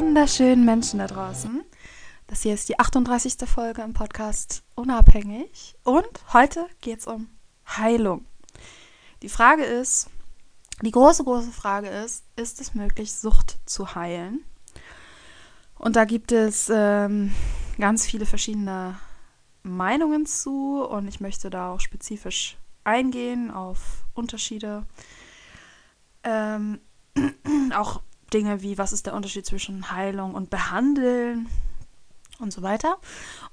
Wunderschönen Menschen da draußen. Das hier ist die 38. Folge im Podcast Unabhängig. Und heute geht es um Heilung. Die Frage ist, die große, große Frage ist, ist es möglich, Sucht zu heilen? Und da gibt es ähm, ganz viele verschiedene Meinungen zu und ich möchte da auch spezifisch eingehen auf Unterschiede. Ähm, auch Dinge wie, was ist der Unterschied zwischen Heilung und Behandeln und so weiter.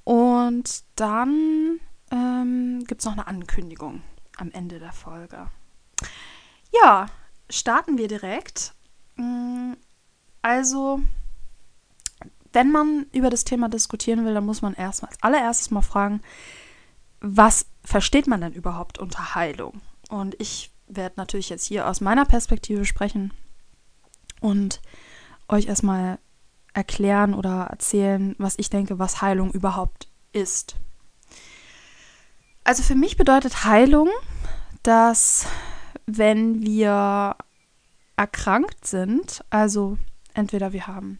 Und dann ähm, gibt es noch eine Ankündigung am Ende der Folge. Ja, starten wir direkt. Mm, also, wenn man über das Thema diskutieren will, dann muss man erstmal als allererstes mal fragen, was versteht man denn überhaupt unter Heilung? Und ich werde natürlich jetzt hier aus meiner Perspektive sprechen, und euch erstmal erklären oder erzählen, was ich denke, was Heilung überhaupt ist. Also für mich bedeutet Heilung, dass wenn wir erkrankt sind, also entweder wir haben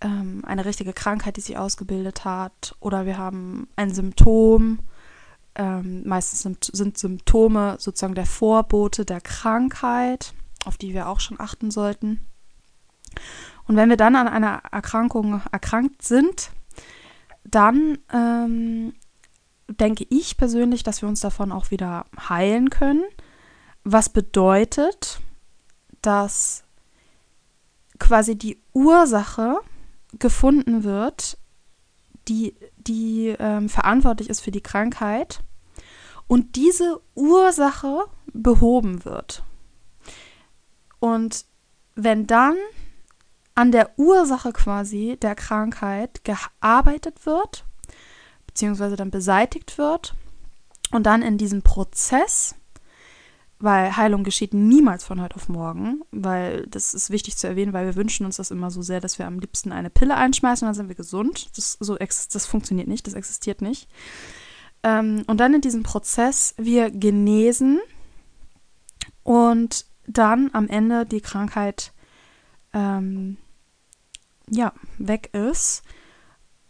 ähm, eine richtige Krankheit, die sich ausgebildet hat, oder wir haben ein Symptom, ähm, meistens sind, sind Symptome sozusagen der Vorbote der Krankheit auf die wir auch schon achten sollten. Und wenn wir dann an einer Erkrankung erkrankt sind, dann ähm, denke ich persönlich, dass wir uns davon auch wieder heilen können. Was bedeutet, dass quasi die Ursache gefunden wird, die, die ähm, verantwortlich ist für die Krankheit und diese Ursache behoben wird. Und wenn dann an der Ursache quasi der Krankheit gearbeitet wird, beziehungsweise dann beseitigt wird und dann in diesem Prozess, weil Heilung geschieht niemals von heute auf morgen, weil das ist wichtig zu erwähnen, weil wir wünschen uns das immer so sehr, dass wir am liebsten eine Pille einschmeißen dann sind wir gesund. Das, so, das funktioniert nicht, das existiert nicht. Ähm, und dann in diesem Prozess wir genesen und dann am Ende die Krankheit ähm, ja, weg ist.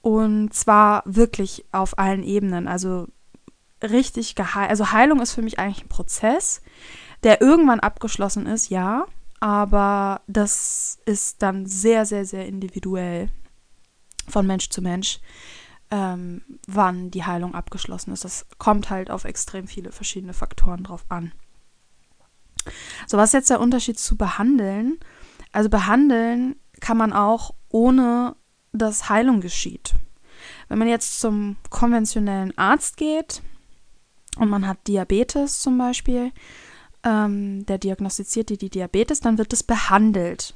Und zwar wirklich auf allen Ebenen. Also richtig geheilt. Also Heilung ist für mich eigentlich ein Prozess, der irgendwann abgeschlossen ist, ja. Aber das ist dann sehr, sehr, sehr individuell von Mensch zu Mensch, ähm, wann die Heilung abgeschlossen ist. Das kommt halt auf extrem viele verschiedene Faktoren drauf an. So, was ist jetzt der Unterschied zu behandeln? Also behandeln kann man auch ohne dass Heilung geschieht. Wenn man jetzt zum konventionellen Arzt geht und man hat Diabetes zum Beispiel, ähm, der diagnostiziert dir die Diabetes, dann wird es behandelt.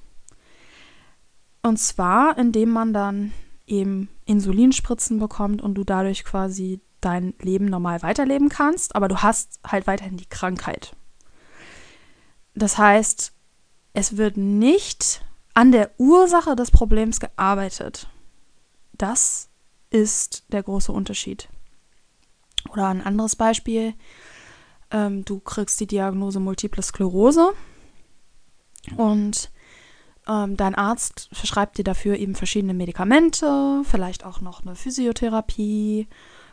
Und zwar, indem man dann eben Insulinspritzen bekommt und du dadurch quasi dein Leben normal weiterleben kannst, aber du hast halt weiterhin die Krankheit. Das heißt, es wird nicht an der Ursache des Problems gearbeitet. Das ist der große Unterschied. Oder ein anderes Beispiel, ähm, du kriegst die Diagnose Multiple Sklerose und ähm, dein Arzt verschreibt dir dafür eben verschiedene Medikamente, vielleicht auch noch eine Physiotherapie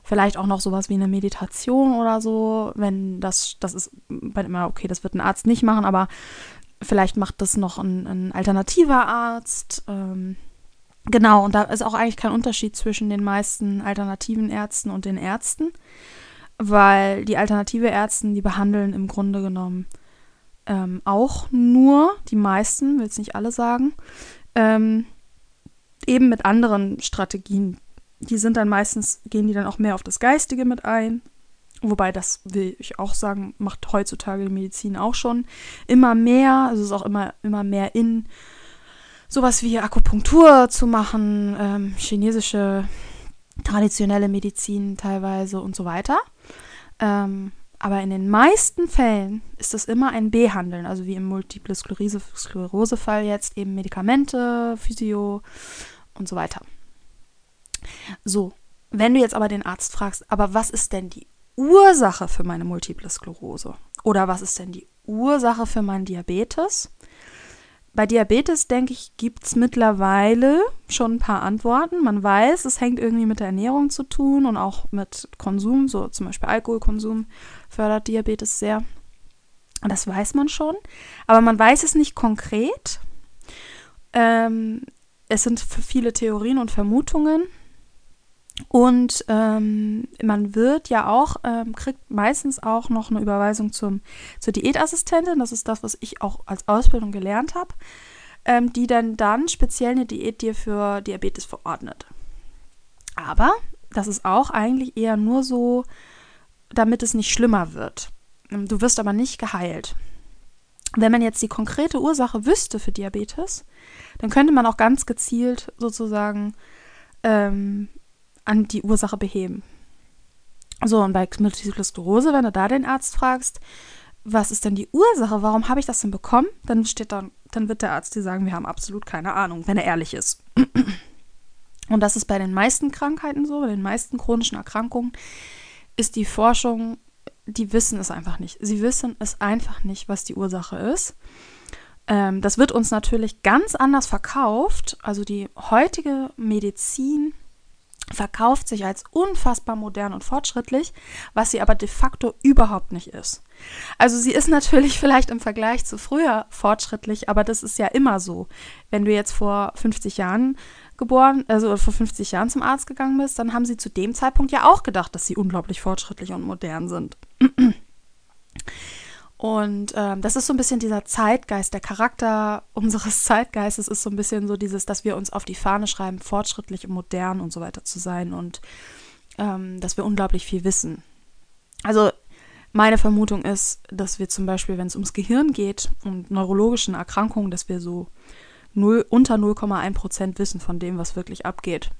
Vielleicht auch noch sowas wie eine Meditation oder so, wenn das, das ist bei immer, okay, das wird ein Arzt nicht machen, aber vielleicht macht das noch ein, ein alternativer Arzt. Ähm, Genau, und da ist auch eigentlich kein Unterschied zwischen den meisten alternativen Ärzten und den Ärzten, weil die alternative Ärzte, die behandeln im Grunde genommen ähm, auch nur, die meisten, will es nicht alle sagen, ähm, eben mit anderen Strategien. Die sind dann meistens, gehen die dann auch mehr auf das Geistige mit ein. Wobei, das will ich auch sagen, macht heutzutage die Medizin auch schon immer mehr. Also es ist auch immer, immer mehr in sowas wie Akupunktur zu machen, ähm, chinesische traditionelle Medizin teilweise und so weiter. Ähm, aber in den meisten Fällen ist es immer ein Behandeln, also wie im Multiple Sklerose-Fall jetzt eben Medikamente, Physio und so weiter. So, wenn du jetzt aber den Arzt fragst, aber was ist denn die Ursache für meine Multiple Sklerose? Oder was ist denn die Ursache für meinen Diabetes? Bei Diabetes, denke ich, gibt es mittlerweile schon ein paar Antworten. Man weiß, es hängt irgendwie mit der Ernährung zu tun und auch mit Konsum, so zum Beispiel Alkoholkonsum fördert Diabetes sehr. Das weiß man schon, aber man weiß es nicht konkret. Ähm, es sind viele Theorien und Vermutungen. Und ähm, man wird ja auch, ähm, kriegt meistens auch noch eine Überweisung zum, zur Diätassistentin. Das ist das, was ich auch als Ausbildung gelernt habe, ähm, die dann dann speziell eine Diät dir für Diabetes verordnet. Aber das ist auch eigentlich eher nur so, damit es nicht schlimmer wird. Du wirst aber nicht geheilt. Wenn man jetzt die konkrete Ursache wüsste für Diabetes, dann könnte man auch ganz gezielt sozusagen ähm, an die Ursache beheben. So, und bei Multiple Sklerose, wenn du da den Arzt fragst, was ist denn die Ursache, warum habe ich das denn bekommen, dann steht dann, dann wird der Arzt dir sagen, wir haben absolut keine Ahnung, wenn er ehrlich ist. Und das ist bei den meisten Krankheiten so, bei den meisten chronischen Erkrankungen, ist die Forschung, die wissen es einfach nicht. Sie wissen es einfach nicht, was die Ursache ist. Ähm, das wird uns natürlich ganz anders verkauft. Also die heutige Medizin verkauft sich als unfassbar modern und fortschrittlich, was sie aber de facto überhaupt nicht ist. Also sie ist natürlich vielleicht im Vergleich zu früher fortschrittlich, aber das ist ja immer so. Wenn du jetzt vor 50 Jahren geboren, also vor 50 Jahren zum Arzt gegangen bist, dann haben sie zu dem Zeitpunkt ja auch gedacht, dass sie unglaublich fortschrittlich und modern sind. Und ähm, das ist so ein bisschen dieser Zeitgeist, der Charakter unseres Zeitgeistes ist so ein bisschen so dieses, dass wir uns auf die Fahne schreiben, fortschrittlich und modern und so weiter zu sein und ähm, dass wir unglaublich viel wissen. Also meine Vermutung ist, dass wir zum Beispiel, wenn es ums Gehirn geht und neurologischen Erkrankungen, dass wir so 0, unter 0,1 Prozent wissen von dem, was wirklich abgeht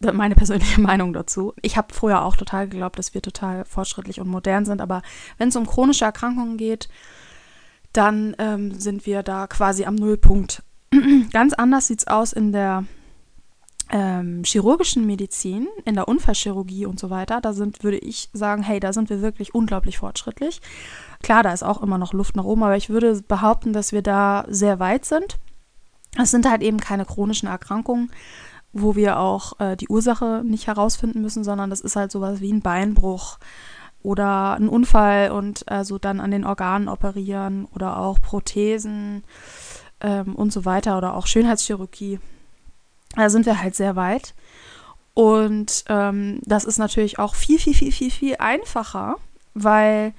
meine persönliche Meinung dazu. Ich habe früher auch total geglaubt, dass wir total fortschrittlich und modern sind, aber wenn es um chronische Erkrankungen geht, dann ähm, sind wir da quasi am Nullpunkt. Ganz anders sieht es aus in der ähm, chirurgischen Medizin, in der Unfallchirurgie und so weiter. Da sind, würde ich sagen, hey, da sind wir wirklich unglaublich fortschrittlich. Klar, da ist auch immer noch Luft nach oben, aber ich würde behaupten, dass wir da sehr weit sind. Es sind halt eben keine chronischen Erkrankungen, wo wir auch äh, die Ursache nicht herausfinden müssen, sondern das ist halt sowas wie ein Beinbruch oder ein Unfall und also dann an den Organen operieren oder auch Prothesen ähm, und so weiter oder auch Schönheitschirurgie. Da sind wir halt sehr weit. Und ähm, das ist natürlich auch viel, viel, viel, viel, viel einfacher, weil,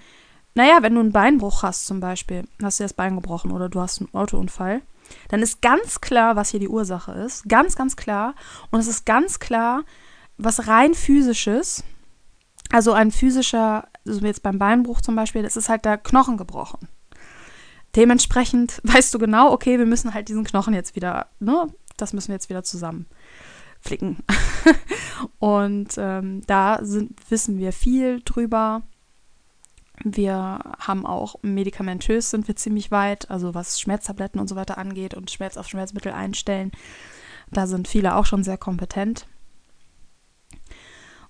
naja, wenn du einen Beinbruch hast zum Beispiel, hast du das Bein gebrochen oder du hast einen Autounfall, dann ist ganz klar, was hier die Ursache ist. Ganz, ganz klar. Und es ist ganz klar, was rein physisches, also ein physischer, also jetzt beim Beinbruch zum Beispiel, das ist halt der Knochen gebrochen. Dementsprechend weißt du genau, okay, wir müssen halt diesen Knochen jetzt wieder, ne, das müssen wir jetzt wieder zusammen flicken. und ähm, da sind, wissen wir viel drüber. Wir haben auch medikamentös sind wir ziemlich weit, also was Schmerztabletten und so weiter angeht und Schmerz auf Schmerzmittel einstellen. Da sind viele auch schon sehr kompetent.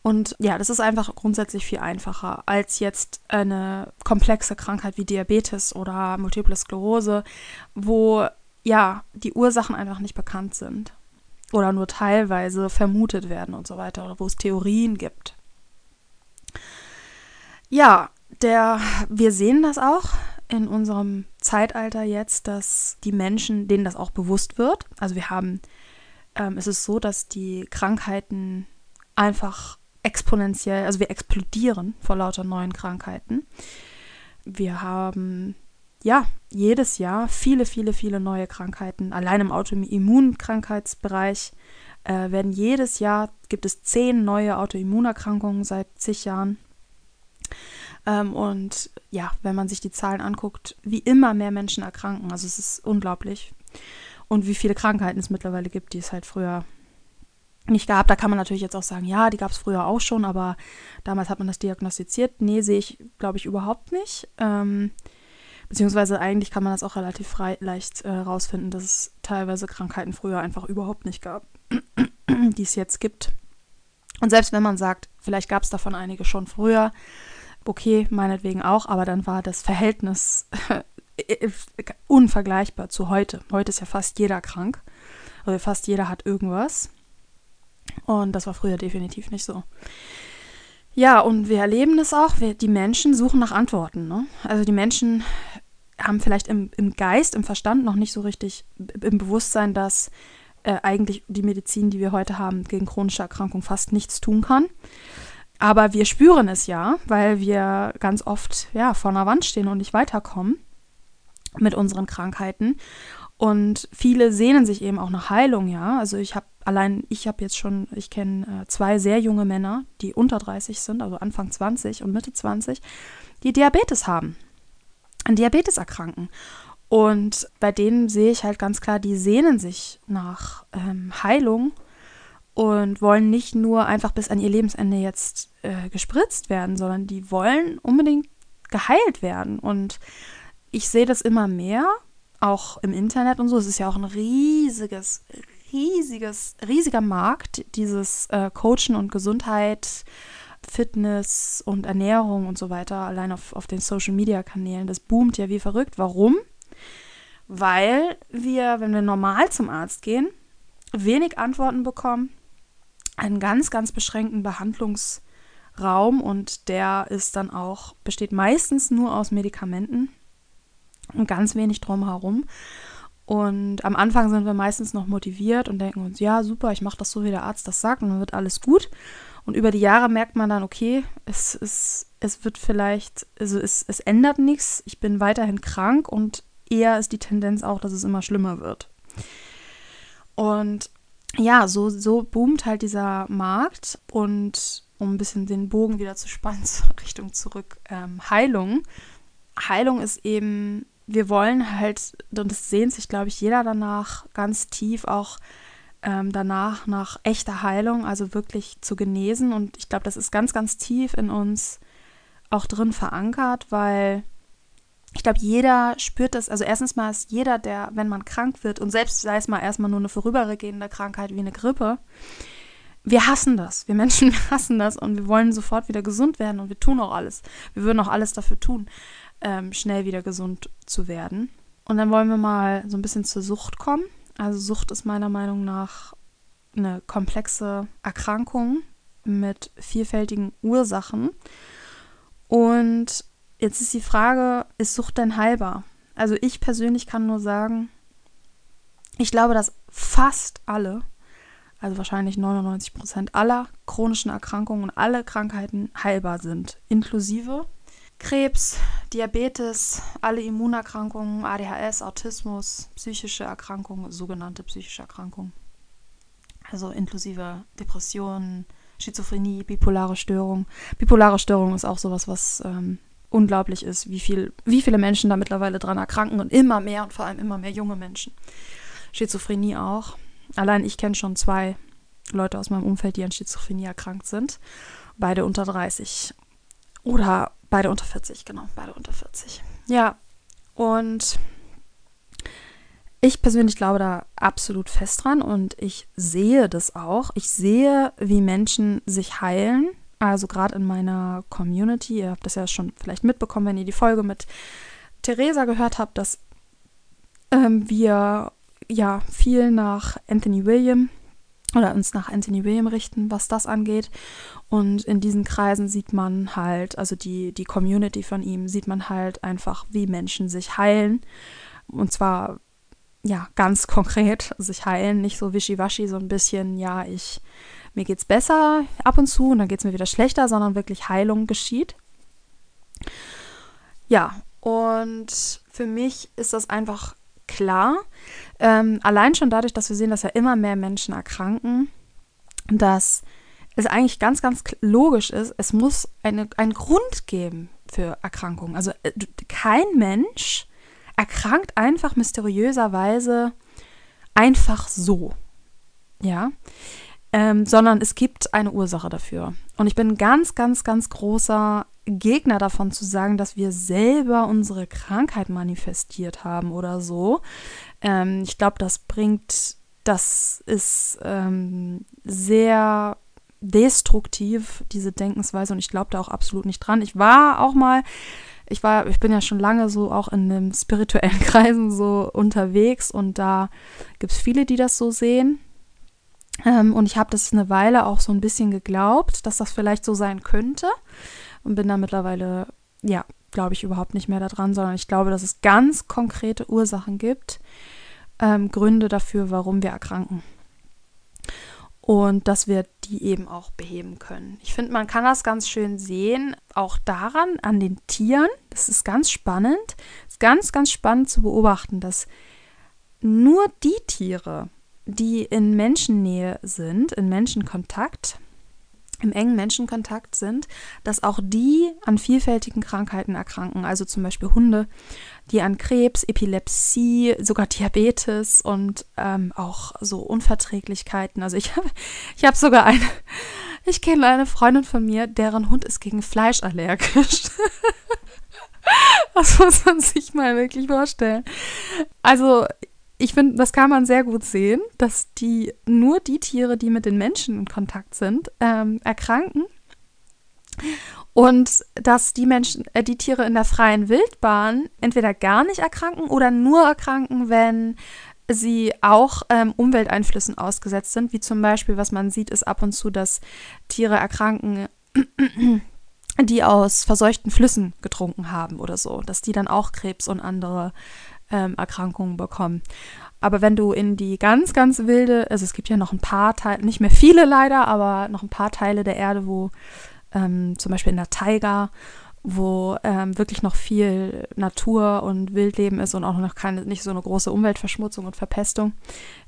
Und ja, das ist einfach grundsätzlich viel einfacher als jetzt eine komplexe Krankheit wie Diabetes oder Multiple Sklerose, wo ja die Ursachen einfach nicht bekannt sind oder nur teilweise vermutet werden und so weiter oder wo es Theorien gibt. Ja, der, wir sehen das auch in unserem Zeitalter jetzt, dass die Menschen, denen das auch bewusst wird, also wir haben ähm, ist es so, dass die Krankheiten einfach exponentiell, also wir explodieren vor lauter neuen Krankheiten. Wir haben ja jedes Jahr viele, viele, viele neue Krankheiten. Allein im Autoimmunkrankheitsbereich äh, werden jedes Jahr gibt es zehn neue Autoimmunerkrankungen seit zig Jahren. Ähm, und ja, wenn man sich die Zahlen anguckt, wie immer mehr Menschen erkranken. Also es ist unglaublich. Und wie viele Krankheiten es mittlerweile gibt, die es halt früher nicht gab. Da kann man natürlich jetzt auch sagen, ja, die gab es früher auch schon, aber damals hat man das diagnostiziert. Nee, sehe ich, glaube ich, überhaupt nicht. Ähm, beziehungsweise eigentlich kann man das auch relativ frei, leicht äh, rausfinden, dass es teilweise Krankheiten früher einfach überhaupt nicht gab, die es jetzt gibt. Und selbst wenn man sagt, vielleicht gab es davon einige schon früher, okay, meinetwegen auch, aber dann war das Verhältnis unvergleichbar zu heute. Heute ist ja fast jeder krank. Also fast jeder hat irgendwas. Und das war früher definitiv nicht so. Ja, und wir erleben das auch. Wir, die Menschen suchen nach Antworten. Ne? Also die Menschen haben vielleicht im, im Geist, im Verstand noch nicht so richtig im Bewusstsein, dass äh, eigentlich die Medizin, die wir heute haben, gegen chronische Erkrankungen fast nichts tun kann. Aber wir spüren es ja, weil wir ganz oft ja, vor einer Wand stehen und nicht weiterkommen mit unseren Krankheiten. Und viele sehnen sich eben auch nach Heilung, ja. Also ich habe allein, ich habe jetzt schon, ich kenne äh, zwei sehr junge Männer, die unter 30 sind, also Anfang 20 und Mitte 20, die Diabetes haben, an Diabetes erkranken. Und bei denen sehe ich halt ganz klar, die sehnen sich nach ähm, Heilung und wollen nicht nur einfach bis an ihr Lebensende jetzt äh, gespritzt werden, sondern die wollen unbedingt geheilt werden. Und ich sehe das immer mehr, auch im Internet und so. Es ist ja auch ein riesiges, riesiges, riesiger Markt, dieses äh, Coachen und Gesundheit, Fitness und Ernährung und so weiter, allein auf, auf den Social Media Kanälen. Das boomt ja wie verrückt. Warum? Weil wir, wenn wir normal zum Arzt gehen, wenig Antworten bekommen, einen ganz, ganz beschränkten Behandlungsraum und der ist dann auch, besteht meistens nur aus Medikamenten und ganz wenig drumherum. Und am Anfang sind wir meistens noch motiviert und denken uns, ja, super, ich mache das so, wie der Arzt das sagt und dann wird alles gut. Und über die Jahre merkt man dann, okay, es, es, es wird vielleicht, also es, es ändert nichts, ich bin weiterhin krank und eher ist die Tendenz auch, dass es immer schlimmer wird. Und ja, so, so boomt halt dieser Markt und um ein bisschen den Bogen wieder zu spannen, Richtung zurück, ähm, Heilung. Heilung ist eben wir wollen halt, und es sehnt sich, glaube ich, jeder danach ganz tief auch ähm, danach nach echter Heilung, also wirklich zu genesen. Und ich glaube, das ist ganz, ganz tief in uns auch drin verankert, weil ich glaube, jeder spürt das. Also erstens mal ist jeder, der, wenn man krank wird, und selbst sei es mal erstmal nur eine vorübergehende Krankheit wie eine Grippe, wir hassen das. Wir Menschen hassen das und wir wollen sofort wieder gesund werden und wir tun auch alles. Wir würden auch alles dafür tun ähm, schnell wieder gesund zu werden. Und dann wollen wir mal so ein bisschen zur Sucht kommen. Also Sucht ist meiner Meinung nach eine komplexe Erkrankung mit vielfältigen Ursachen. Und jetzt ist die Frage, ist Sucht denn heilbar? Also ich persönlich kann nur sagen, ich glaube, dass fast alle, also wahrscheinlich 99 Prozent aller chronischen Erkrankungen und alle Krankheiten heilbar sind, inklusive Krebs, Diabetes, alle Immunerkrankungen, ADHS, Autismus, psychische Erkrankungen, sogenannte psychische Erkrankungen. Also inklusive Depressionen, Schizophrenie, bipolare Störung. Bipolare Störung ist auch sowas, was ähm, unglaublich ist, wie, viel, wie viele Menschen da mittlerweile dran erkranken und immer mehr und vor allem immer mehr junge Menschen. Schizophrenie auch. Allein ich kenne schon zwei Leute aus meinem Umfeld, die an Schizophrenie erkrankt sind. Beide unter 30. Oder Beide unter 40, genau, beide unter 40. Ja, und ich persönlich glaube da absolut fest dran und ich sehe das auch. Ich sehe, wie Menschen sich heilen. Also gerade in meiner Community, ihr habt das ja schon vielleicht mitbekommen, wenn ihr die Folge mit Theresa gehört habt, dass ähm, wir ja viel nach Anthony William oder uns nach Anthony William richten, was das angeht. Und in diesen Kreisen sieht man halt, also die, die Community von ihm, sieht man halt einfach, wie Menschen sich heilen. Und zwar ja, ganz konkret sich heilen, nicht so wischiwaschi, so ein bisschen, ja, ich, mir geht's besser ab und zu und dann geht's mir wieder schlechter, sondern wirklich Heilung geschieht. Ja, und für mich ist das einfach klar, ähm, allein schon dadurch, dass wir sehen, dass ja immer mehr Menschen erkranken, dass es eigentlich ganz, ganz logisch ist, es muss eine, einen Grund geben für Erkrankungen. Also äh, kein Mensch erkrankt einfach mysteriöserweise einfach so. Ja. Ähm, sondern es gibt eine Ursache dafür. Und ich bin ganz, ganz, ganz großer Gegner davon zu sagen, dass wir selber unsere Krankheit manifestiert haben oder so. Ähm, ich glaube, das bringt, das ist ähm, sehr destruktiv, diese Denkensweise, und ich glaube da auch absolut nicht dran. Ich war auch mal, ich war, ich bin ja schon lange so auch in den spirituellen Kreisen so unterwegs und da gibt es viele, die das so sehen. Ähm, und ich habe das eine Weile auch so ein bisschen geglaubt, dass das vielleicht so sein könnte und bin da mittlerweile, ja, glaube ich überhaupt nicht mehr daran, sondern ich glaube, dass es ganz konkrete Ursachen gibt, ähm, Gründe dafür, warum wir erkranken und dass wir die eben auch beheben können. Ich finde, man kann das ganz schön sehen, auch daran, an den Tieren. Das ist ganz spannend. Es ist ganz, ganz spannend zu beobachten, dass nur die Tiere, die in Menschennähe sind, in Menschenkontakt, im engen Menschenkontakt sind, dass auch die an vielfältigen Krankheiten erkranken. Also zum Beispiel Hunde, die an Krebs, Epilepsie, sogar Diabetes und ähm, auch so Unverträglichkeiten. Also ich habe ich hab sogar eine, ich kenne eine Freundin von mir, deren Hund ist gegen Fleisch allergisch. das muss man sich mal wirklich vorstellen. Also ich finde, das kann man sehr gut sehen, dass die nur die Tiere, die mit den Menschen in Kontakt sind, ähm, erkranken. Und dass die Menschen, äh, die Tiere in der freien Wildbahn entweder gar nicht erkranken oder nur erkranken, wenn sie auch ähm, Umwelteinflüssen ausgesetzt sind, wie zum Beispiel, was man sieht, ist ab und zu, dass Tiere erkranken, die aus verseuchten Flüssen getrunken haben oder so, dass die dann auch Krebs und andere ähm, Erkrankungen bekommen. Aber wenn du in die ganz, ganz wilde, also es gibt ja noch ein paar Teile, nicht mehr viele leider, aber noch ein paar Teile der Erde, wo ähm, zum Beispiel in der Taiga, wo ähm, wirklich noch viel Natur und Wildleben ist und auch noch keine, nicht so eine große Umweltverschmutzung und Verpestung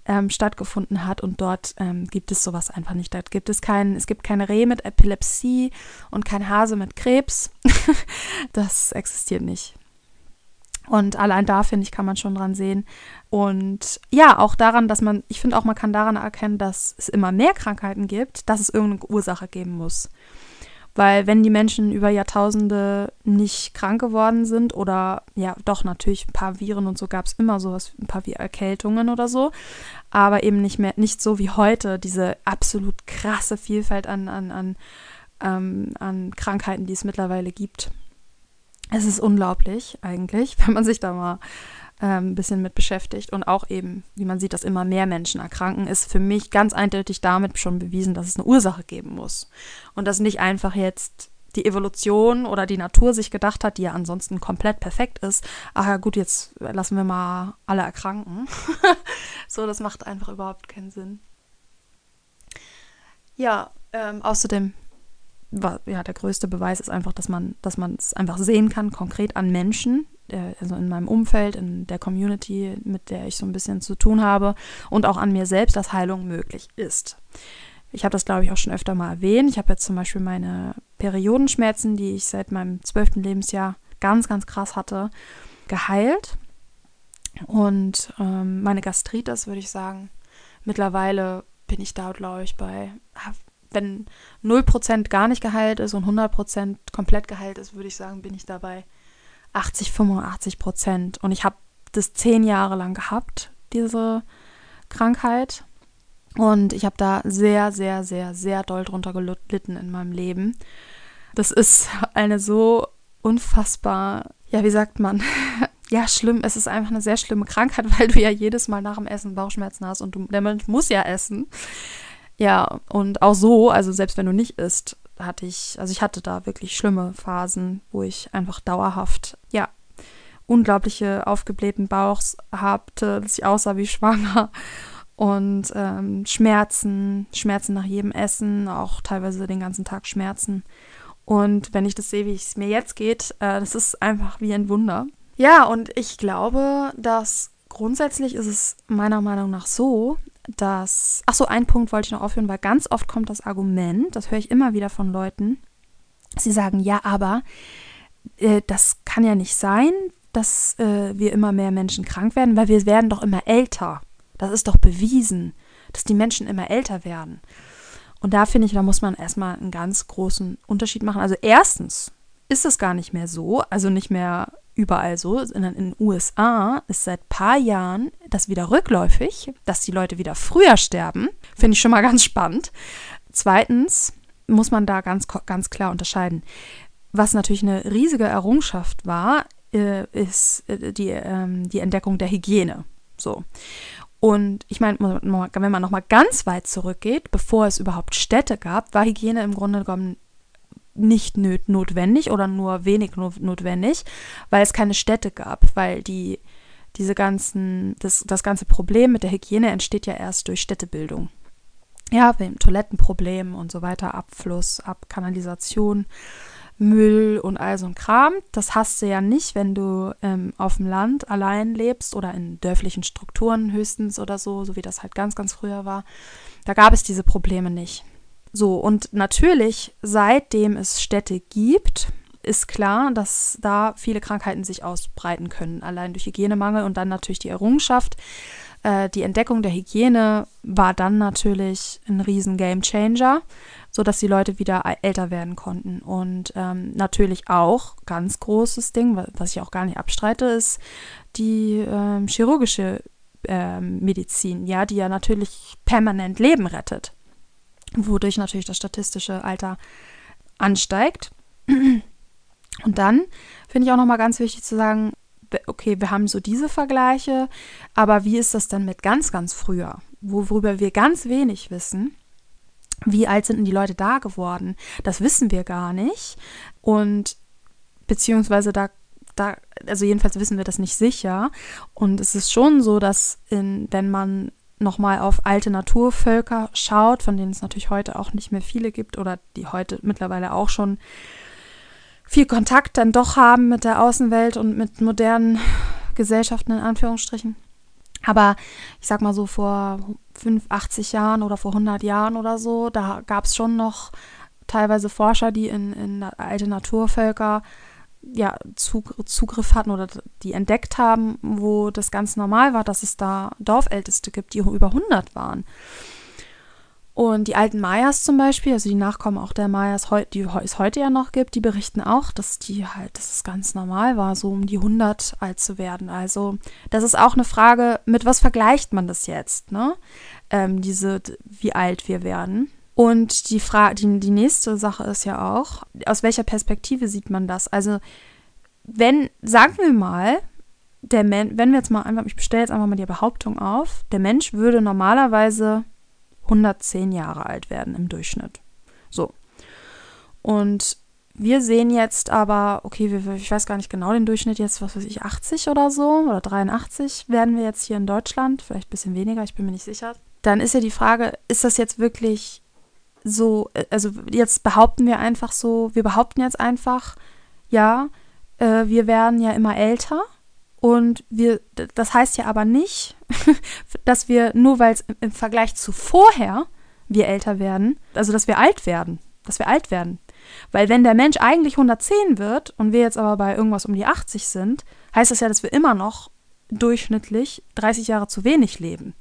ähm, stattgefunden hat. Und dort ähm, gibt es sowas einfach nicht. Dort gibt es keinen, es gibt keine Reh mit Epilepsie und kein Hase mit Krebs. das existiert nicht. Und allein da, finde ich, kann man schon dran sehen. Und ja, auch daran, dass man, ich finde auch, man kann daran erkennen, dass es immer mehr Krankheiten gibt, dass es irgendeine Ursache geben muss. Weil wenn die Menschen über Jahrtausende nicht krank geworden sind oder ja, doch natürlich ein paar Viren und so gab es immer sowas, ein paar Erkältungen oder so, aber eben nicht mehr, nicht so wie heute, diese absolut krasse Vielfalt an, an, an, ähm, an Krankheiten, die es mittlerweile gibt. Es ist unglaublich eigentlich, wenn man sich da mal ähm, ein bisschen mit beschäftigt. Und auch eben, wie man sieht, dass immer mehr Menschen erkranken, ist für mich ganz eindeutig damit schon bewiesen, dass es eine Ursache geben muss. Und dass nicht einfach jetzt die Evolution oder die Natur sich gedacht hat, die ja ansonsten komplett perfekt ist, ach ja gut, jetzt lassen wir mal alle erkranken. so, das macht einfach überhaupt keinen Sinn. Ja, ähm, außerdem ja, der größte Beweis ist einfach, dass man, dass man es einfach sehen kann, konkret an Menschen, der, also in meinem Umfeld, in der Community, mit der ich so ein bisschen zu tun habe und auch an mir selbst, dass Heilung möglich ist. Ich habe das, glaube ich, auch schon öfter mal erwähnt. Ich habe jetzt zum Beispiel meine Periodenschmerzen, die ich seit meinem zwölften Lebensjahr ganz, ganz krass hatte, geheilt. Und ähm, meine Gastritis, würde ich sagen, mittlerweile bin ich da, glaube ich, bei wenn 0% gar nicht geheilt ist und 100% komplett geheilt ist, würde ich sagen, bin ich dabei 80, 85 Prozent. Und ich habe das zehn Jahre lang gehabt, diese Krankheit. Und ich habe da sehr, sehr, sehr, sehr doll drunter gelitten in meinem Leben. Das ist eine so unfassbar, ja, wie sagt man, ja, schlimm. Es ist einfach eine sehr schlimme Krankheit, weil du ja jedes Mal nach dem Essen Bauchschmerzen hast und du, der Mensch muss ja essen. Ja, und auch so, also selbst wenn du nicht isst, hatte ich, also ich hatte da wirklich schlimme Phasen, wo ich einfach dauerhaft, ja, unglaubliche aufgeblähten Bauchs hatte, dass ich aussah wie schwanger und ähm, Schmerzen, Schmerzen nach jedem Essen, auch teilweise den ganzen Tag Schmerzen. Und wenn ich das sehe, wie es mir jetzt geht, äh, das ist einfach wie ein Wunder. Ja, und ich glaube, dass grundsätzlich ist es meiner Meinung nach so, dass, ach so, ein Punkt wollte ich noch aufhören, weil ganz oft kommt das Argument, das höre ich immer wieder von Leuten, sie sagen, ja, aber äh, das kann ja nicht sein, dass äh, wir immer mehr Menschen krank werden, weil wir werden doch immer älter. Das ist doch bewiesen, dass die Menschen immer älter werden. Und da finde ich, da muss man erstmal einen ganz großen Unterschied machen. Also erstens ist es gar nicht mehr so, also nicht mehr überall so, sondern in den USA ist seit paar Jahren das wieder rückläufig, dass die Leute wieder früher sterben. Finde ich schon mal ganz spannend. Zweitens muss man da ganz, ganz klar unterscheiden. Was natürlich eine riesige Errungenschaft war, äh, ist äh, die, ähm, die Entdeckung der Hygiene. So. Und ich meine, wenn man nochmal ganz weit zurückgeht, bevor es überhaupt Städte gab, war Hygiene im Grunde genommen nicht notwendig oder nur wenig notwendig, weil es keine Städte gab, weil die diese ganzen, das, das ganze Problem mit der Hygiene entsteht ja erst durch Städtebildung. Ja, wegen Toilettenproblemen und so weiter, Abfluss, Abkanalisation, Müll und all so ein Kram. Das hast du ja nicht, wenn du ähm, auf dem Land allein lebst oder in dörflichen Strukturen höchstens oder so, so wie das halt ganz, ganz früher war. Da gab es diese Probleme nicht. So, und natürlich, seitdem es Städte gibt, ist klar, dass da viele Krankheiten sich ausbreiten können, allein durch Hygienemangel und dann natürlich die Errungenschaft. Äh, die Entdeckung der Hygiene war dann natürlich ein riesen Gamechanger, sodass die Leute wieder älter werden konnten. Und ähm, natürlich auch, ganz großes Ding, was ich auch gar nicht abstreite, ist die ähm, chirurgische ähm, Medizin, ja, die ja natürlich permanent Leben rettet wodurch natürlich das statistische Alter ansteigt. Und dann finde ich auch nochmal ganz wichtig zu sagen, okay, wir haben so diese Vergleiche, aber wie ist das denn mit ganz, ganz früher, worüber wir ganz wenig wissen? Wie alt sind denn die Leute da geworden? Das wissen wir gar nicht. Und beziehungsweise da, da, also jedenfalls wissen wir das nicht sicher. Und es ist schon so, dass in, wenn man nochmal auf alte Naturvölker schaut, von denen es natürlich heute auch nicht mehr viele gibt oder die heute mittlerweile auch schon viel Kontakt dann doch haben mit der Außenwelt und mit modernen Gesellschaften in Anführungsstrichen. Aber ich sag mal so vor 5, 80 Jahren oder vor 100 Jahren oder so, da gab es schon noch teilweise Forscher, die in, in alte Naturvölker ja, Zugriff hatten oder die entdeckt haben, wo das ganz normal war, dass es da Dorfälteste gibt, die über 100 waren. Und die alten Mayas zum Beispiel, also die Nachkommen auch der Mayas, die es heute ja noch gibt, die berichten auch, dass die halt, dass es ganz normal war, so um die 100 alt zu werden. Also das ist auch eine Frage, mit was vergleicht man das jetzt, ne? Ähm, diese, wie alt wir werden. Und die, Fra die, die nächste Sache ist ja auch, aus welcher Perspektive sieht man das? Also, wenn, sagen wir mal, der Men wenn wir jetzt mal einfach, ich bestelle jetzt einfach mal die Behauptung auf, der Mensch würde normalerweise 110 Jahre alt werden im Durchschnitt. So. Und wir sehen jetzt aber, okay, wir, ich weiß gar nicht genau den Durchschnitt jetzt, was weiß ich, 80 oder so oder 83 werden wir jetzt hier in Deutschland, vielleicht ein bisschen weniger, ich bin mir nicht sicher. Dann ist ja die Frage, ist das jetzt wirklich so, äh, also jetzt behaupten wir einfach so, wir behaupten jetzt einfach, ja, äh, wir werden ja immer älter und wir, das heißt ja aber nicht, dass wir, nur weil es im Vergleich zu vorher wir älter werden, also dass wir alt werden, dass wir alt werden. Weil wenn der Mensch eigentlich 110 wird und wir jetzt aber bei irgendwas um die 80 sind, heißt das ja, dass wir immer noch durchschnittlich 30 Jahre zu wenig leben.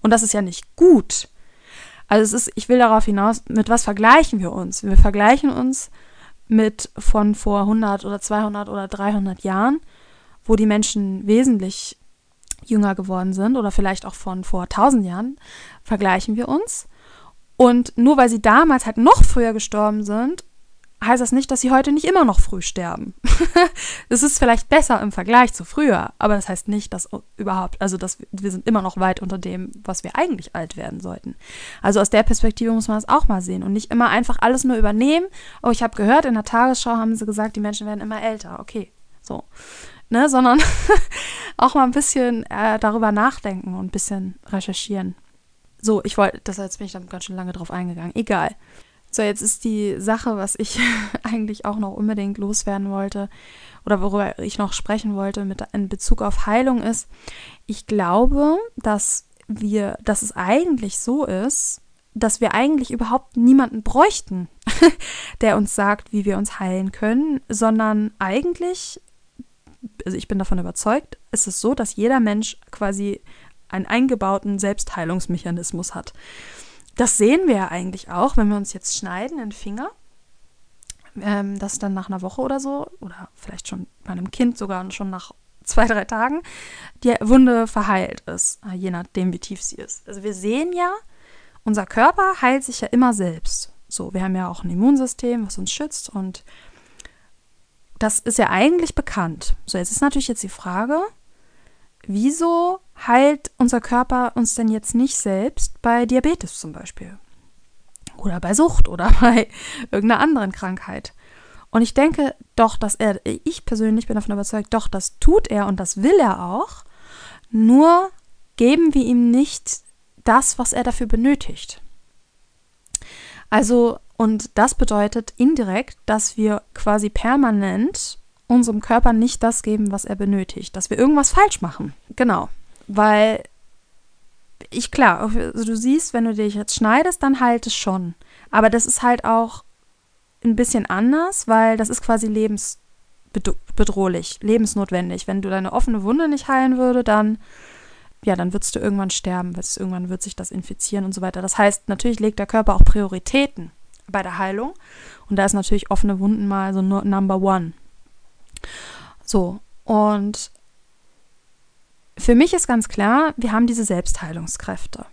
Und das ist ja nicht gut. Also es ist, ich will darauf hinaus, mit was vergleichen wir uns? Wir vergleichen uns mit von vor 100 oder 200 oder 300 Jahren, wo die Menschen wesentlich jünger geworden sind oder vielleicht auch von vor 1000 Jahren, vergleichen wir uns. Und nur weil sie damals halt noch früher gestorben sind, heißt das nicht, dass sie heute nicht immer noch früh sterben. Es ist vielleicht besser im Vergleich zu früher, aber das heißt nicht, dass überhaupt, also dass wir, sind immer noch weit unter dem, was wir eigentlich alt werden sollten. Also aus der Perspektive muss man das auch mal sehen und nicht immer einfach alles nur übernehmen. Oh, ich habe gehört, in der Tagesschau haben sie gesagt, die Menschen werden immer älter. Okay, so. ne, sondern auch mal ein bisschen äh, darüber nachdenken und ein bisschen recherchieren. So, ich wollte, das jetzt bin ich dann ganz schön lange drauf eingegangen. Egal. So, jetzt ist die Sache, was ich eigentlich auch noch unbedingt loswerden wollte oder worüber ich noch sprechen wollte mit in Bezug auf Heilung ist, ich glaube, dass wir, dass es eigentlich so ist, dass wir eigentlich überhaupt niemanden bräuchten, der uns sagt, wie wir uns heilen können, sondern eigentlich, also ich bin davon überzeugt, ist es so, dass jeder Mensch quasi einen eingebauten Selbstheilungsmechanismus hat. Das sehen wir ja eigentlich auch, wenn wir uns jetzt schneiden in den Finger, ähm, dass dann nach einer Woche oder so, oder vielleicht schon bei einem Kind sogar schon nach zwei, drei Tagen, die Wunde verheilt ist, äh, je nachdem, wie tief sie ist. Also wir sehen ja, unser Körper heilt sich ja immer selbst. So, wir haben ja auch ein Immunsystem, was uns schützt und das ist ja eigentlich bekannt. So, jetzt ist natürlich jetzt die Frage, wieso heilt unser Körper uns denn jetzt nicht selbst bei Diabetes zum Beispiel? Oder bei Sucht oder bei irgendeiner anderen Krankheit? Und ich denke doch, dass er, ich persönlich bin davon überzeugt, doch, das tut er und das will er auch. Nur geben wir ihm nicht das, was er dafür benötigt. Also, und das bedeutet indirekt, dass wir quasi permanent unserem Körper nicht das geben, was er benötigt, dass wir irgendwas falsch machen. Genau, weil ich klar, also du siehst, wenn du dich jetzt schneidest, dann halt es schon. Aber das ist halt auch ein bisschen anders, weil das ist quasi lebensbedrohlich, lebensnotwendig. Wenn du deine offene Wunde nicht heilen würde, dann ja, dann würdest du irgendwann sterben, irgendwann wird sich das infizieren und so weiter. Das heißt, natürlich legt der Körper auch Prioritäten bei der Heilung und da ist natürlich offene Wunden mal so Number One. So, und für mich ist ganz klar, wir haben diese Selbstheilungskräfte.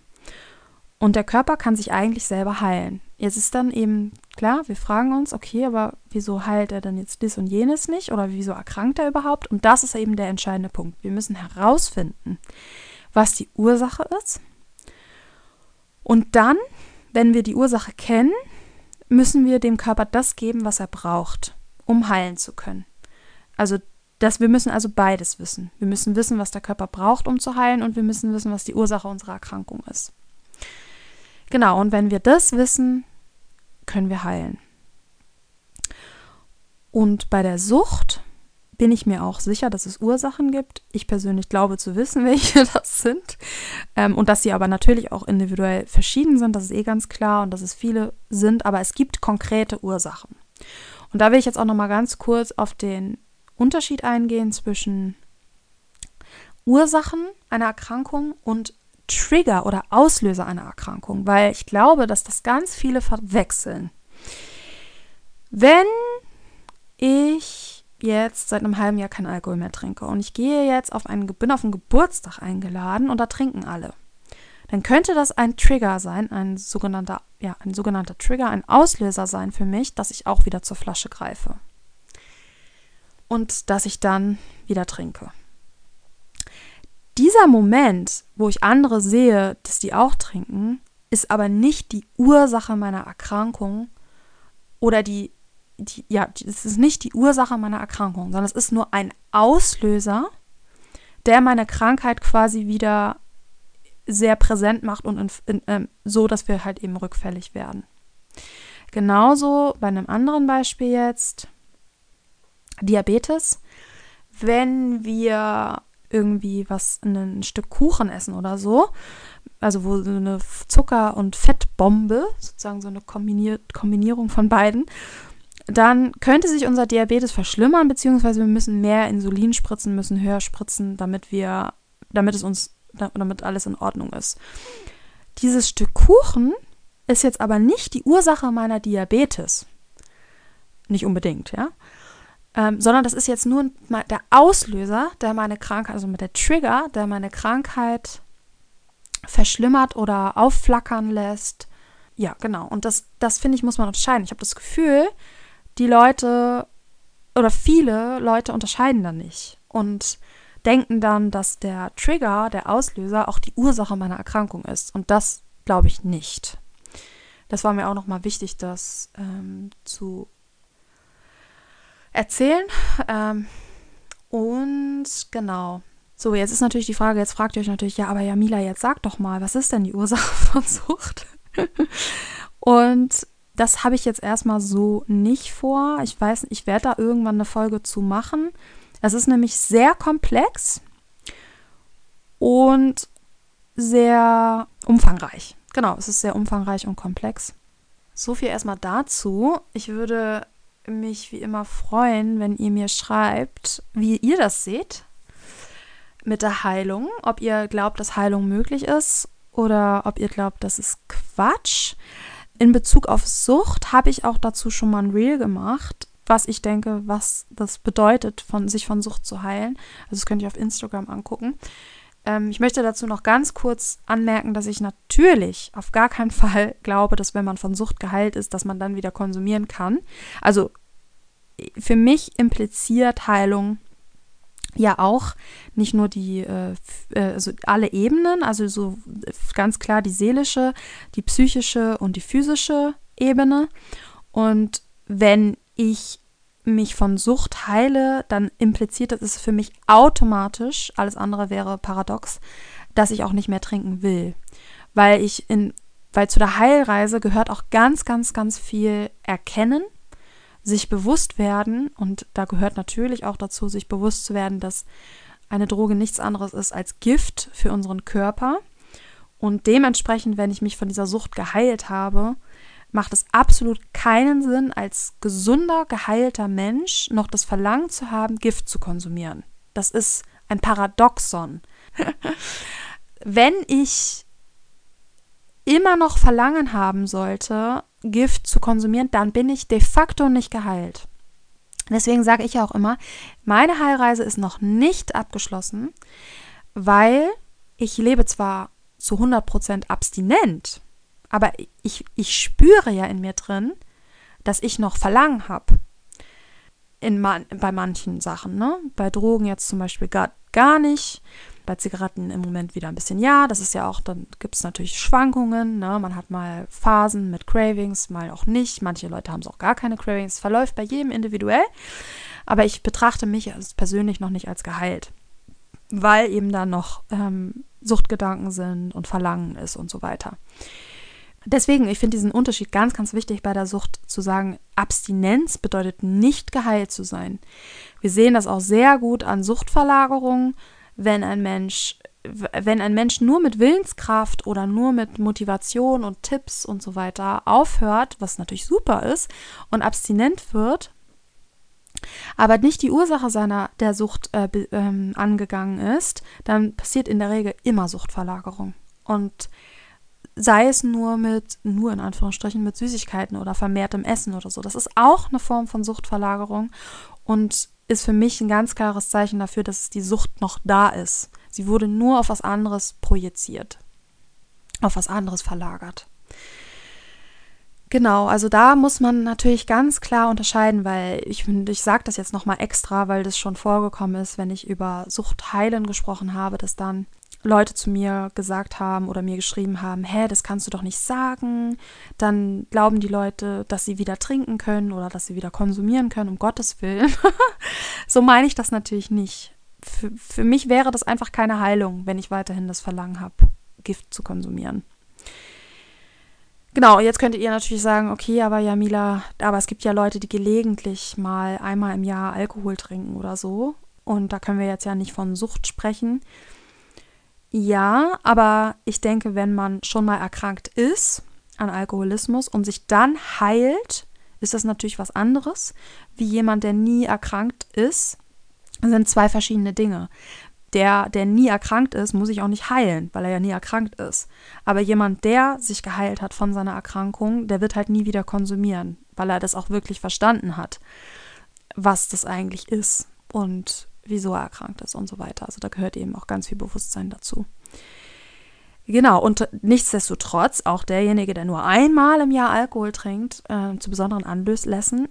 Und der Körper kann sich eigentlich selber heilen. Jetzt ist dann eben klar, wir fragen uns, okay, aber wieso heilt er denn jetzt dies und jenes nicht? Oder wieso erkrankt er überhaupt? Und das ist eben der entscheidende Punkt. Wir müssen herausfinden, was die Ursache ist. Und dann, wenn wir die Ursache kennen, müssen wir dem Körper das geben, was er braucht, um heilen zu können. Also das, wir müssen also beides wissen. Wir müssen wissen, was der Körper braucht, um zu heilen, und wir müssen wissen, was die Ursache unserer Erkrankung ist. Genau, und wenn wir das wissen, können wir heilen. Und bei der Sucht bin ich mir auch sicher, dass es Ursachen gibt. Ich persönlich glaube zu wissen, welche das sind. Ähm, und dass sie aber natürlich auch individuell verschieden sind, das ist eh ganz klar und dass es viele sind, aber es gibt konkrete Ursachen. Und da will ich jetzt auch noch mal ganz kurz auf den Unterschied eingehen zwischen Ursachen einer Erkrankung und Trigger oder Auslöser einer Erkrankung, weil ich glaube, dass das ganz viele verwechseln. Wenn ich jetzt seit einem halben Jahr kein Alkohol mehr trinke und ich gehe jetzt auf einen, bin auf einen Geburtstag eingeladen und da trinken alle, dann könnte das ein Trigger sein, ein sogenannter, ja, ein sogenannter Trigger, ein Auslöser sein für mich, dass ich auch wieder zur Flasche greife und dass ich dann wieder trinke. Dieser Moment, wo ich andere sehe, dass die auch trinken, ist aber nicht die Ursache meiner Erkrankung oder die, die ja, es ist nicht die Ursache meiner Erkrankung, sondern es ist nur ein Auslöser, der meine Krankheit quasi wieder sehr präsent macht und in, in, äh, so, dass wir halt eben rückfällig werden. Genauso bei einem anderen Beispiel jetzt, Diabetes, wenn wir irgendwie was, ein Stück Kuchen essen oder so, also wo so eine Zucker- und Fettbombe, sozusagen so eine Kombinierung von beiden, dann könnte sich unser Diabetes verschlimmern, beziehungsweise wir müssen mehr Insulin spritzen, müssen höher spritzen, damit wir, damit es uns, damit alles in Ordnung ist. Dieses Stück Kuchen ist jetzt aber nicht die Ursache meiner Diabetes. Nicht unbedingt, ja ähm, sondern das ist jetzt nur der Auslöser, der meine Krankheit, also mit der Trigger, der meine Krankheit verschlimmert oder aufflackern lässt. Ja, genau. Und das, das finde ich, muss man unterscheiden. Ich habe das Gefühl, die Leute oder viele Leute unterscheiden da nicht und denken dann, dass der Trigger, der Auslöser, auch die Ursache meiner Erkrankung ist. Und das glaube ich nicht. Das war mir auch nochmal wichtig, das ähm, zu erzählen. Ähm, Und genau. So, jetzt ist natürlich die Frage, jetzt fragt ihr euch natürlich, ja, aber Jamila, jetzt sag doch mal, was ist denn die Ursache von Sucht? Und das habe ich jetzt erstmal so nicht vor. Ich weiß, ich werde da irgendwann eine Folge zu machen. Es ist nämlich sehr komplex und sehr umfangreich. Genau, es ist sehr umfangreich und komplex. So viel erstmal dazu. Ich würde mich wie immer freuen, wenn ihr mir schreibt, wie ihr das seht mit der Heilung. Ob ihr glaubt, dass Heilung möglich ist oder ob ihr glaubt, das ist Quatsch. In Bezug auf Sucht habe ich auch dazu schon mal ein Reel gemacht, was ich denke, was das bedeutet, von sich von Sucht zu heilen. Also das könnt ihr auf Instagram angucken. Ähm, ich möchte dazu noch ganz kurz anmerken, dass ich natürlich auf gar keinen Fall glaube, dass wenn man von Sucht geheilt ist, dass man dann wieder konsumieren kann. Also für mich impliziert Heilung ja auch nicht nur die, äh, äh, also alle Ebenen, also so ganz klar die seelische, die psychische und die physische Ebene. Und wenn ich mich von Sucht heile, dann impliziert das für mich automatisch, alles andere wäre paradox, dass ich auch nicht mehr trinken will. Weil ich in, weil zu der Heilreise gehört auch ganz, ganz, ganz viel Erkennen, sich bewusst werden, und da gehört natürlich auch dazu, sich bewusst zu werden, dass eine Droge nichts anderes ist als Gift für unseren Körper. Und dementsprechend, wenn ich mich von dieser Sucht geheilt habe, macht es absolut keinen Sinn, als gesunder, geheilter Mensch noch das Verlangen zu haben, Gift zu konsumieren. Das ist ein Paradoxon. wenn ich immer noch Verlangen haben sollte, Gift zu konsumieren, dann bin ich de facto nicht geheilt. Deswegen sage ich auch immer, meine Heilreise ist noch nicht abgeschlossen, weil ich lebe zwar zu 100% abstinent, aber ich, ich spüre ja in mir drin, dass ich noch Verlangen habe. Man, bei manchen Sachen, ne? Bei Drogen jetzt zum Beispiel gar, gar nicht bei Zigaretten im Moment wieder ein bisschen ja. Das ist ja auch, dann gibt es natürlich Schwankungen. Ne? Man hat mal Phasen mit Cravings, mal auch nicht. Manche Leute haben es auch gar keine Cravings. Verläuft bei jedem individuell. Aber ich betrachte mich persönlich noch nicht als geheilt. Weil eben da noch ähm, Suchtgedanken sind und Verlangen ist und so weiter. Deswegen, ich finde diesen Unterschied ganz, ganz wichtig bei der Sucht zu sagen, Abstinenz bedeutet nicht geheilt zu sein. Wir sehen das auch sehr gut an Suchtverlagerungen wenn ein Mensch wenn ein Mensch nur mit Willenskraft oder nur mit Motivation und Tipps und so weiter aufhört, was natürlich super ist, und abstinent wird, aber nicht die Ursache seiner der Sucht äh, ähm, angegangen ist, dann passiert in der Regel immer Suchtverlagerung. Und sei es nur mit, nur in Anführungsstrichen, mit Süßigkeiten oder vermehrtem Essen oder so. Das ist auch eine Form von Suchtverlagerung. Und ist für mich ein ganz klares Zeichen dafür, dass die Sucht noch da ist. Sie wurde nur auf was anderes projiziert, auf was anderes verlagert. Genau, also da muss man natürlich ganz klar unterscheiden, weil ich, ich sage das jetzt nochmal extra, weil das schon vorgekommen ist, wenn ich über Suchtheilen gesprochen habe, dass dann Leute zu mir gesagt haben oder mir geschrieben haben, hä, das kannst du doch nicht sagen. Dann glauben die Leute, dass sie wieder trinken können oder dass sie wieder konsumieren können, um Gottes Willen. so meine ich das natürlich nicht. Für, für mich wäre das einfach keine Heilung, wenn ich weiterhin das Verlangen habe, Gift zu konsumieren. Genau, jetzt könntet ihr natürlich sagen, okay, aber Jamila, aber es gibt ja Leute, die gelegentlich mal einmal im Jahr Alkohol trinken oder so. Und da können wir jetzt ja nicht von Sucht sprechen. Ja, aber ich denke, wenn man schon mal erkrankt ist an Alkoholismus und sich dann heilt, ist das natürlich was anderes, wie jemand, der nie erkrankt ist. Sind zwei verschiedene Dinge. Der, der nie erkrankt ist, muss sich auch nicht heilen, weil er ja nie erkrankt ist. Aber jemand, der sich geheilt hat von seiner Erkrankung, der wird halt nie wieder konsumieren, weil er das auch wirklich verstanden hat, was das eigentlich ist. Und wieso er erkrankt ist und so weiter. Also da gehört eben auch ganz viel Bewusstsein dazu. Genau, und nichtsdestotrotz, auch derjenige, der nur einmal im Jahr Alkohol trinkt, äh, zu besonderen Anlässen,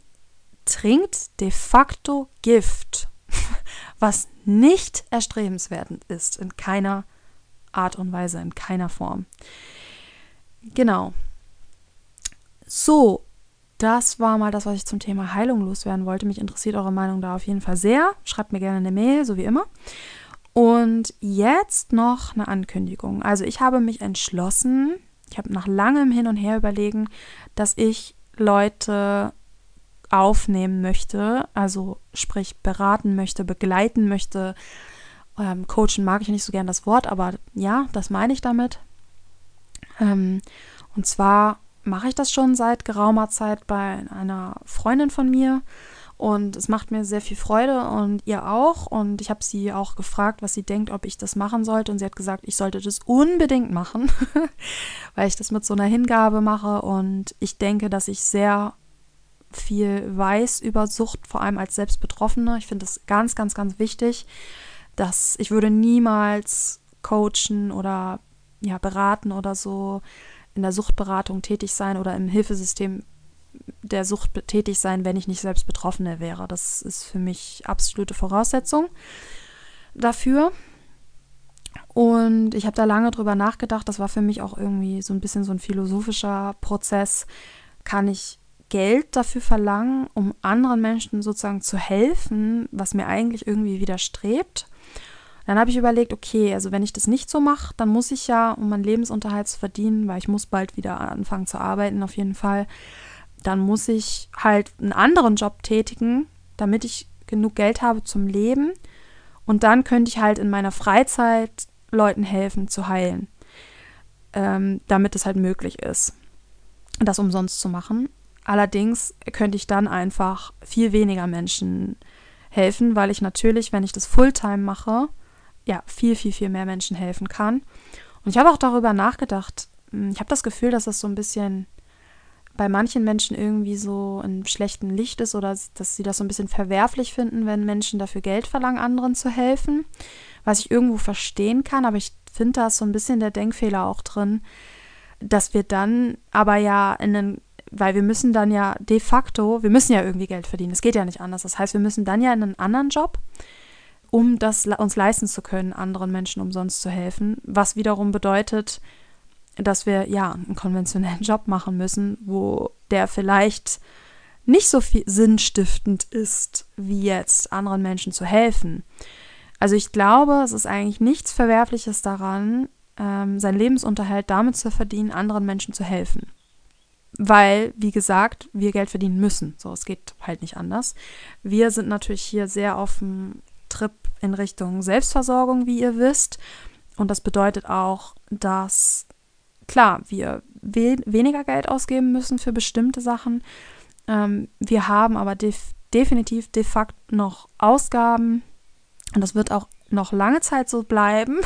trinkt de facto Gift, was nicht erstrebenswert ist, in keiner Art und Weise, in keiner Form. Genau. So, das war mal das, was ich zum Thema Heilung loswerden wollte. Mich interessiert eure Meinung da auf jeden Fall sehr. Schreibt mir gerne eine Mail, so wie immer. Und jetzt noch eine Ankündigung. Also ich habe mich entschlossen, ich habe nach langem Hin und Her überlegen, dass ich Leute aufnehmen möchte, also sprich beraten möchte, begleiten möchte. Ähm, coachen mag ich nicht so gern das Wort, aber ja, das meine ich damit. Ähm, und zwar mache ich das schon seit geraumer Zeit bei einer Freundin von mir und es macht mir sehr viel Freude und ihr auch. Und ich habe sie auch gefragt, was sie denkt, ob ich das machen sollte. Und sie hat gesagt, ich sollte das unbedingt machen, weil ich das mit so einer Hingabe mache. Und ich denke, dass ich sehr viel weiß über Sucht, vor allem als Selbstbetroffene. Ich finde das ganz, ganz, ganz wichtig, dass ich würde niemals coachen oder ja, beraten oder so in der Suchtberatung tätig sein oder im Hilfesystem der Sucht tätig sein, wenn ich nicht selbst Betroffene wäre. Das ist für mich absolute Voraussetzung dafür. Und ich habe da lange drüber nachgedacht. Das war für mich auch irgendwie so ein bisschen so ein philosophischer Prozess. Kann ich Geld dafür verlangen, um anderen Menschen sozusagen zu helfen, was mir eigentlich irgendwie widerstrebt? Dann habe ich überlegt, okay, also wenn ich das nicht so mache, dann muss ich ja, um meinen Lebensunterhalt zu verdienen, weil ich muss bald wieder anfangen zu arbeiten, auf jeden Fall, dann muss ich halt einen anderen Job tätigen, damit ich genug Geld habe zum Leben. Und dann könnte ich halt in meiner Freizeit Leuten helfen zu heilen, ähm, damit es halt möglich ist, das umsonst zu machen. Allerdings könnte ich dann einfach viel weniger Menschen helfen, weil ich natürlich, wenn ich das Fulltime mache, ja, viel, viel, viel mehr Menschen helfen kann. Und ich habe auch darüber nachgedacht. Hm, ich habe das Gefühl, dass das so ein bisschen bei manchen Menschen irgendwie so ein schlechten Licht ist oder dass sie das so ein bisschen verwerflich finden, wenn Menschen dafür Geld verlangen, anderen zu helfen. Was ich irgendwo verstehen kann, aber ich finde da ist so ein bisschen der Denkfehler auch drin, dass wir dann aber ja in einen weil wir müssen dann ja de facto, wir müssen ja irgendwie Geld verdienen. Es geht ja nicht anders. Das heißt, wir müssen dann ja in einen anderen Job um das uns leisten zu können, anderen Menschen umsonst zu helfen, was wiederum bedeutet, dass wir ja einen konventionellen Job machen müssen, wo der vielleicht nicht so viel sinnstiftend ist, wie jetzt anderen Menschen zu helfen. Also ich glaube, es ist eigentlich nichts Verwerfliches daran, ähm, seinen Lebensunterhalt damit zu verdienen, anderen Menschen zu helfen. Weil, wie gesagt, wir Geld verdienen müssen. So, es geht halt nicht anders. Wir sind natürlich hier sehr auf dem Trip in Richtung Selbstversorgung, wie ihr wisst. Und das bedeutet auch, dass, klar, wir we weniger Geld ausgeben müssen für bestimmte Sachen. Ähm, wir haben aber def definitiv de facto noch Ausgaben. Und das wird auch noch lange Zeit so bleiben.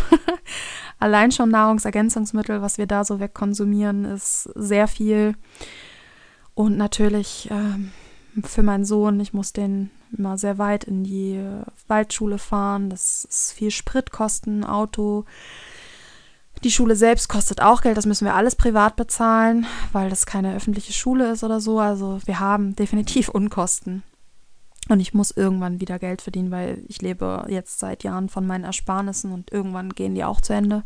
Allein schon Nahrungsergänzungsmittel, was wir da so wegkonsumieren, ist sehr viel. Und natürlich ähm, für meinen Sohn, ich muss den immer sehr weit in die Waldschule fahren. Das ist viel Spritkosten, Auto. Die Schule selbst kostet auch Geld, das müssen wir alles privat bezahlen, weil das keine öffentliche Schule ist oder so. Also wir haben definitiv Unkosten. Und ich muss irgendwann wieder Geld verdienen, weil ich lebe jetzt seit Jahren von meinen Ersparnissen und irgendwann gehen die auch zu Ende.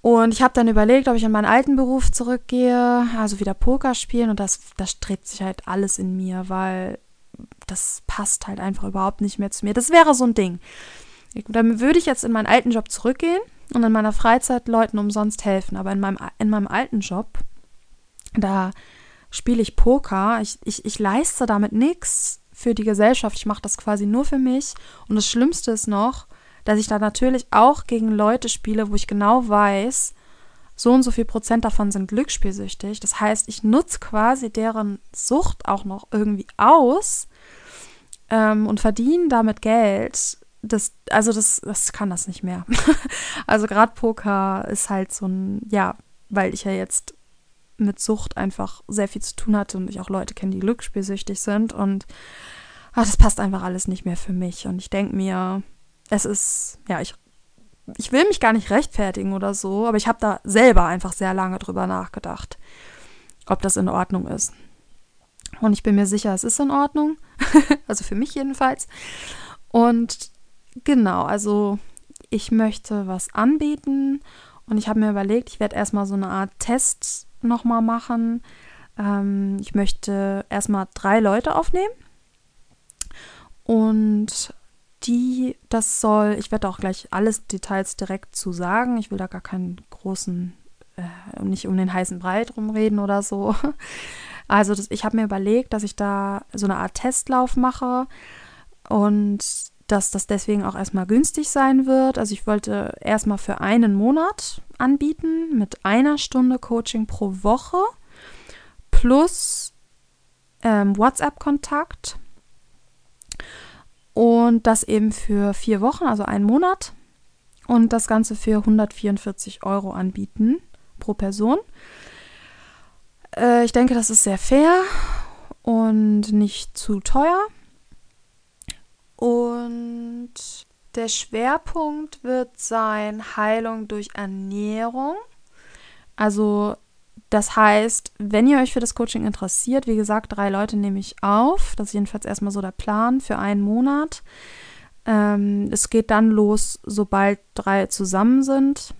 Und ich habe dann überlegt, ob ich in meinen alten Beruf zurückgehe, also wieder Poker spielen. Und das, das strebt sich halt alles in mir, weil das passt halt einfach überhaupt nicht mehr zu mir. Das wäre so ein Ding. Dann würde ich jetzt in meinen alten Job zurückgehen und in meiner Freizeit Leuten umsonst helfen. Aber in meinem, in meinem alten Job, da spiele ich Poker. Ich, ich, ich leiste damit nichts für die Gesellschaft. Ich mache das quasi nur für mich. Und das Schlimmste ist noch, dass ich da natürlich auch gegen Leute spiele, wo ich genau weiß, so und so viel Prozent davon sind glücksspielsüchtig. Das heißt, ich nutze quasi deren Sucht auch noch irgendwie aus ähm, und verdiene damit Geld. Das, also das, das kann das nicht mehr. also gerade Poker ist halt so ein, ja, weil ich ja jetzt mit Sucht einfach sehr viel zu tun hatte und ich auch Leute kenne, die glücksspielsüchtig sind und ach, das passt einfach alles nicht mehr für mich. Und ich denke mir, es ist, ja, ich ich will mich gar nicht rechtfertigen oder so, aber ich habe da selber einfach sehr lange drüber nachgedacht, ob das in Ordnung ist. Und ich bin mir sicher, es ist in Ordnung. also für mich jedenfalls. Und genau, also ich möchte was anbieten und ich habe mir überlegt, ich werde erstmal so eine Art Test nochmal machen, Ähm, ich möchte erstmal drei Leute aufnehmen. Und die, das soll, ich werde auch gleich alles Details direkt zu sagen. Ich will da gar keinen großen, äh, nicht um den heißen Brei drum reden oder so. Also das, ich habe mir überlegt, dass ich da so eine Art Testlauf mache und dass das deswegen auch erstmal günstig sein wird. Also ich wollte erstmal für einen Monat anbieten mit einer Stunde Coaching pro Woche plus ähm, WhatsApp-Kontakt und das eben für vier Wochen, also einen Monat und das Ganze für 144 Euro anbieten pro Person. Äh, ich denke, das ist sehr fair und nicht zu teuer. Und der Schwerpunkt wird sein Heilung durch Ernährung. Also das heißt, wenn ihr euch für das Coaching interessiert, wie gesagt, drei Leute nehme ich auf. Das ist jedenfalls erstmal so der Plan für einen Monat. Ähm, es geht dann los, sobald drei zusammen sind.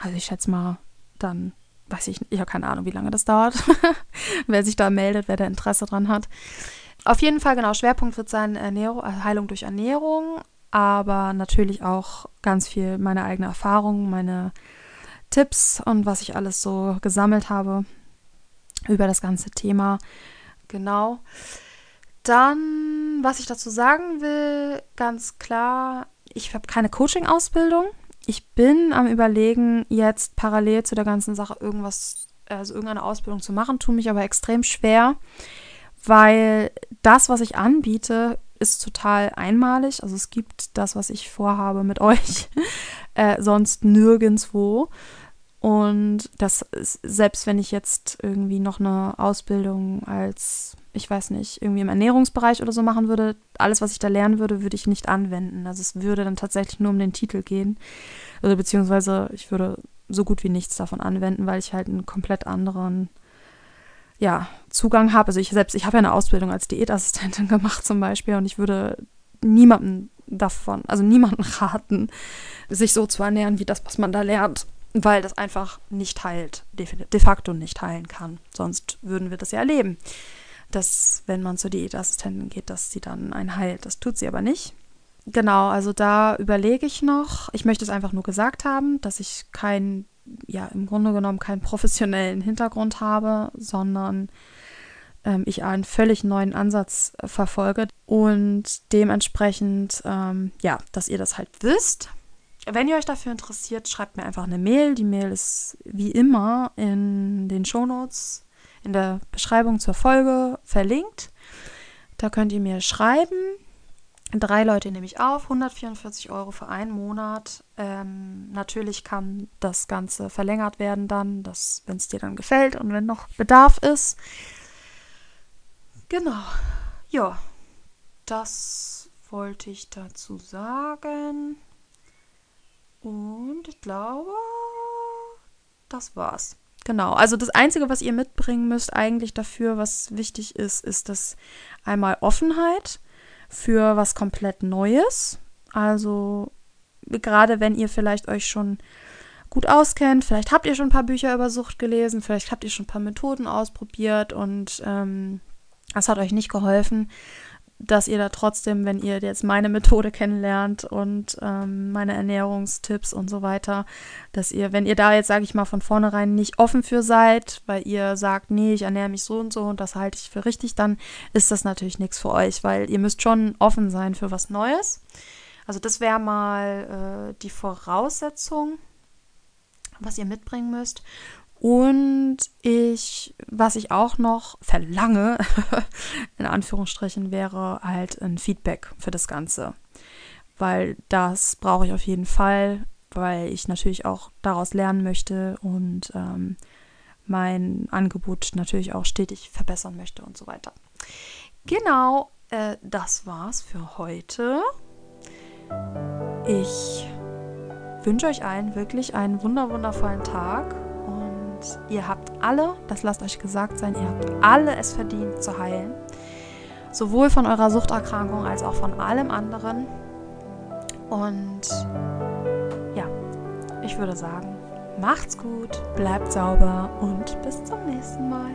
Also ich schätze mal dann weiß ich, ich habe keine Ahnung, wie lange das dauert, wer sich da meldet, wer da Interesse dran hat. Auf jeden Fall, genau, Schwerpunkt wird sein Ernährung, äh, Heilung durch Ernährung, aber natürlich auch ganz viel meine eigene Erfahrung, meine Tipps und was ich alles so gesammelt habe über das ganze Thema. Genau. Dann, was ich dazu sagen will, ganz klar, ich habe keine Coaching-Ausbildung ich bin am Überlegen, jetzt parallel zu der ganzen Sache irgendwas, also irgendeine Ausbildung zu machen, tue mich aber extrem schwer, weil das, was ich anbiete, ist total einmalig. Also es gibt das, was ich vorhabe mit euch, äh, sonst nirgendwo. Und das ist, selbst wenn ich jetzt irgendwie noch eine Ausbildung als ich weiß nicht, irgendwie im Ernährungsbereich oder so machen würde, alles, was ich da lernen würde, würde ich nicht anwenden. Also es würde dann tatsächlich nur um den Titel gehen. Also beziehungsweise ich würde so gut wie nichts davon anwenden, weil ich halt einen komplett anderen ja, Zugang habe. Also ich selbst, ich habe ja eine Ausbildung als Diätassistentin gemacht zum Beispiel und ich würde niemandem davon, also niemanden raten, sich so zu ernähren wie das, was man da lernt, weil das einfach nicht heilt, de facto nicht heilen kann. Sonst würden wir das ja erleben dass, wenn man zur Diätassistentin geht, dass sie dann einen heilt. Das tut sie aber nicht. Genau, also da überlege ich noch. Ich möchte es einfach nur gesagt haben, dass ich keinen, ja, im Grunde genommen keinen professionellen Hintergrund habe, sondern ähm, ich einen völlig neuen Ansatz äh, verfolge und dementsprechend, ähm, ja, dass ihr das halt wisst. Wenn ihr euch dafür interessiert, schreibt mir einfach eine Mail. Die Mail ist wie immer in den Shownotes in der Beschreibung zur Folge verlinkt. Da könnt ihr mir schreiben. Drei Leute nehme ich auf, 144 Euro für einen Monat. Ähm, natürlich kann das Ganze verlängert werden dann, wenn es dir dann gefällt und wenn noch Bedarf ist. Genau. Ja, das wollte ich dazu sagen. Und ich glaube, das war's. Genau, also das Einzige, was ihr mitbringen müsst eigentlich dafür, was wichtig ist, ist das einmal Offenheit für was komplett Neues. Also gerade wenn ihr vielleicht euch schon gut auskennt, vielleicht habt ihr schon ein paar Bücher über Sucht gelesen, vielleicht habt ihr schon ein paar Methoden ausprobiert und ähm, das hat euch nicht geholfen, dass ihr da trotzdem, wenn ihr jetzt meine Methode kennenlernt und ähm, meine Ernährungstipps und so weiter, dass ihr, wenn ihr da jetzt, sage ich mal, von vornherein nicht offen für seid, weil ihr sagt, nee, ich ernähre mich so und so und das halte ich für richtig, dann ist das natürlich nichts für euch, weil ihr müsst schon offen sein für was Neues. Also das wäre mal äh, die Voraussetzung, was ihr mitbringen müsst. Und ich, was ich auch noch verlange, in Anführungsstrichen, wäre halt ein Feedback für das Ganze. Weil das brauche ich auf jeden Fall, weil ich natürlich auch daraus lernen möchte und ähm, mein Angebot natürlich auch stetig verbessern möchte und so weiter. Genau, äh, das war's für heute. Ich wünsche euch allen wirklich einen wundervollen Tag ihr habt alle, das lasst euch gesagt sein, ihr habt alle es verdient zu heilen. Sowohl von eurer Suchterkrankung als auch von allem anderen. Und ja, ich würde sagen, macht's gut, bleibt sauber und bis zum nächsten Mal.